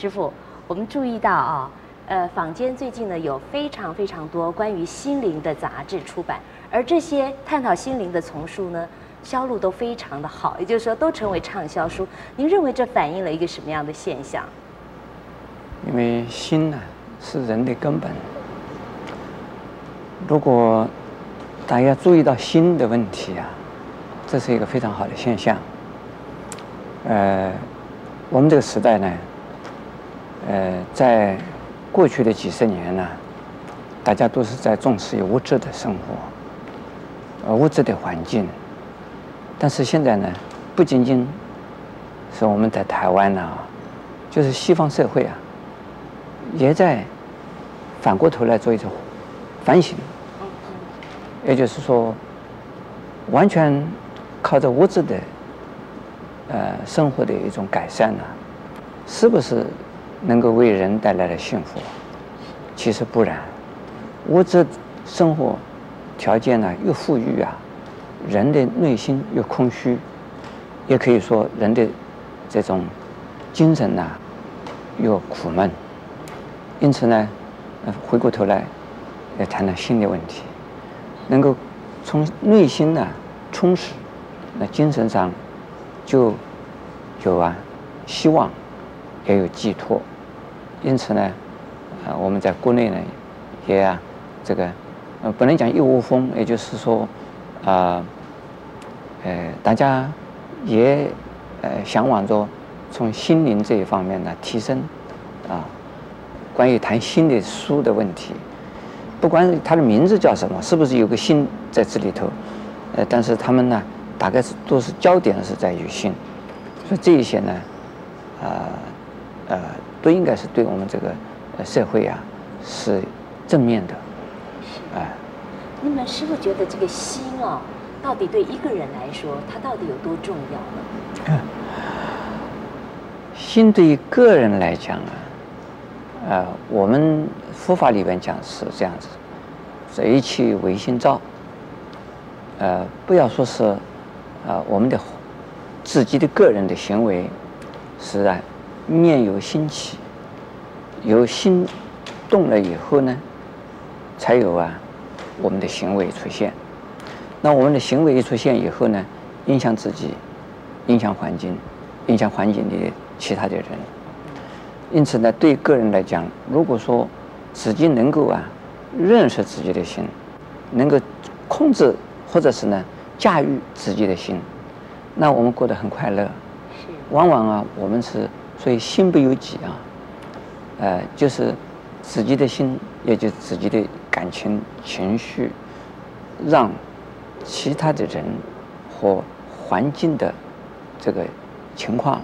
师傅，我们注意到啊，呃，坊间最近呢有非常非常多关于心灵的杂志出版，而这些探讨心灵的丛书呢，销路都非常的好，也就是说都成为畅销书。您认为这反映了一个什么样的现象？因为心呢是人的根本，如果大家注意到心的问题啊，这是一个非常好的现象。呃，我们这个时代呢。呃，在过去的几十年呢，大家都是在重视物质的生活，呃，物质的环境。但是现在呢，不仅仅是我们在台湾呢，就是西方社会啊，也在反过头来做一种反省。也就是说，完全靠着物质的呃生活的一种改善呢，是不是？能够为人带来的幸福，其实不然。物质生活条件呢越富裕啊，人的内心越空虚，也可以说人的这种精神呐越苦闷。因此呢，回过头来要谈谈心的问题，能够从内心呢充实，那精神上就有啊希望。也有寄托，因此呢，呃，我们在国内呢，也啊，这个，呃，不能讲一窝蜂，也就是说，啊，呃，大家也呃向往着从心灵这一方面呢提升，啊，关于谈心的书的问题，不管它的名字叫什么，是不是有个心在这里头，呃，但是他们呢，大概是都是焦点是在于心，所以这一些呢，啊。呃，都应该是对我们这个呃社会啊是正面的。是。哎，那么师傅觉得这个心啊，到底对一个人来说，它到底有多重要呢？嗯，心对于个人来讲啊，呃，我们佛法里边讲是这样子：一切唯心造。呃，不要说是，呃，我们的自己的个人的行为是啊。念由心起，由心动了以后呢，才有啊我们的行为出现。那我们的行为一出现以后呢，影响自己，影响环境，影响环境里其他的人。因此呢，对个人来讲，如果说自己能够啊认识自己的心，能够控制或者是呢驾驭自己的心，那我们过得很快乐。往往啊，我们是。所以心不由己啊，呃，就是自己的心，也就是自己的感情情绪，让其他的人和环境的这个情况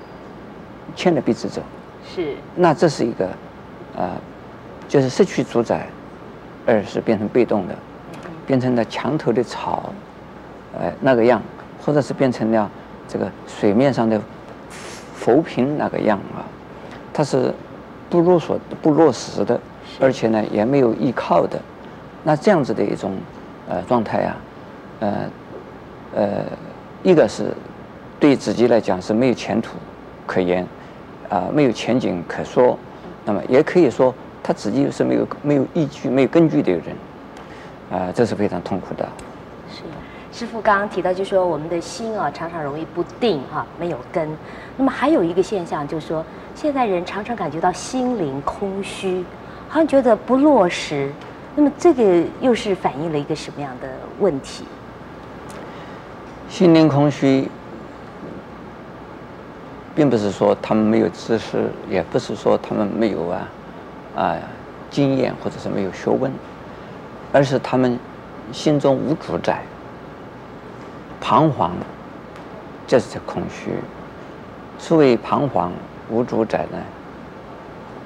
牵着鼻子走。是。那这是一个，呃，就是失去主宰，而是变成被动的，变成了墙头的草，呃，那个样，或者是变成了这个水面上的。浮萍那个样啊，它是不落所不落实的，而且呢也没有依靠的，那这样子的一种呃状态啊，呃呃，一个是对自己来讲是没有前途可言，啊、呃、没有前景可说，那么也可以说他自己是没有没有依据没有根据的人，啊、呃、这是非常痛苦的。师父刚刚提到，就说我们的心啊，常常容易不定哈、没有根。那么还有一个现象，就是说现在人常常感觉到心灵空虚，好像觉得不落实。那么这个又是反映了一个什么样的问题？心灵空虚，并不是说他们没有知识，也不是说他们没有啊啊经验，或者是没有学问，而是他们心中无主宰。彷徨，这是空虚。所谓彷徨无主宰呢，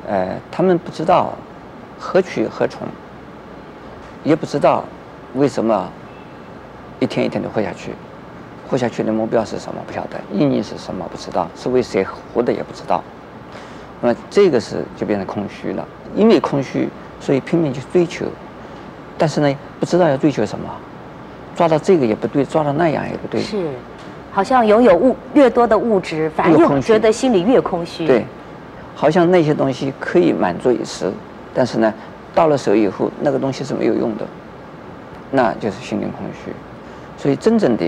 呃，他们不知道何去何从，也不知道为什么一天一天的活下去，活下去的目标是什么不晓得，意义是什么不知道，是为谁活的也不知道。那么这个是就变成空虚了，因为空虚，所以拼命去追求，但是呢，不知道要追求什么。抓到这个也不对，抓到那样也不对。是，好像拥有物越多的物质，反而又觉得心里越空虚。对，好像那些东西可以满足一时，但是呢，到了手以后，那个东西是没有用的，那就是心灵空虚。所以真正的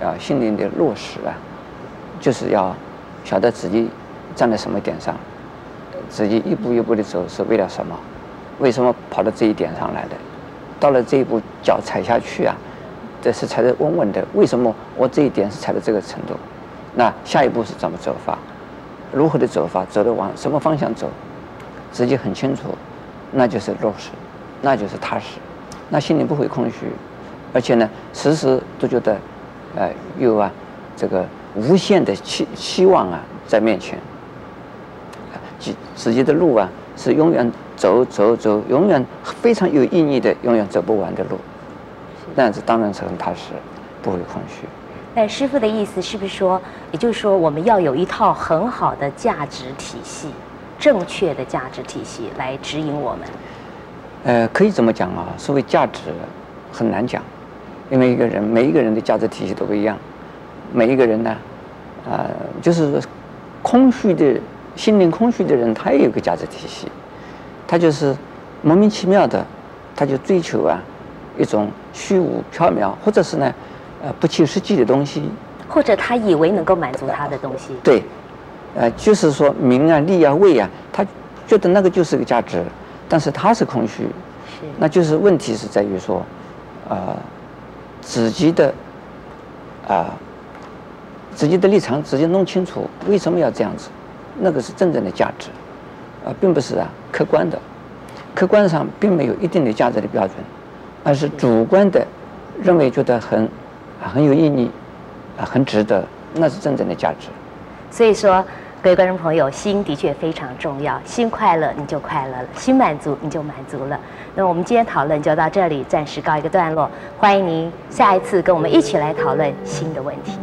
啊，心灵的落实啊，就是要晓得自己站在什么点上，自己一步一步的走是为了什么？为什么跑到这一点上来的？到了这一步脚踩下去啊，这是踩得稳稳的。为什么我这一点是踩到这个程度？那下一步是怎么走法？如何的走法？走的往什么方向走？自己很清楚，那就是落实，那就是踏实，那心里不会空虚，而且呢，时时都觉得，呃，有啊，这个无限的期希望啊在面前，自自己的路啊是永远走走走，永远非常有意义的，永远走不完的路，那样子当然是很踏实，不会空虚。但师傅的意思是不是说，也就是说，我们要有一套很好的价值体系，正确的价值体系来指引我们？呃，可以这么讲啊。所谓价值，很难讲，因为一个人每一个人的价值体系都不一样。每一个人呢，啊、呃，就是说空虚的心灵空虚的人，他也有个价值体系，他就是莫名其妙的，他就追求啊一种虚无缥缈，或者是呢。呃，不切实际的东西，或者他以为能够满足他的东西，对，呃，就是说名啊、利啊、位啊，他觉得那个就是个价值，但是他是空虚，是，那就是问题是在于说，呃，自己的啊、呃，自己的立场直接弄清楚为什么要这样子，那个是真正的价值，啊、呃，并不是啊客观的，客观上并没有一定的价值的标准，而是主观的认为觉得很。很有意义，啊，很值得，那是真正的价值。所以说，各位观众朋友，心的确非常重要，心快乐你就快乐了，心满足你就满足了。那我们今天讨论就到这里，暂时告一个段落。欢迎您下一次跟我们一起来讨论新的问题。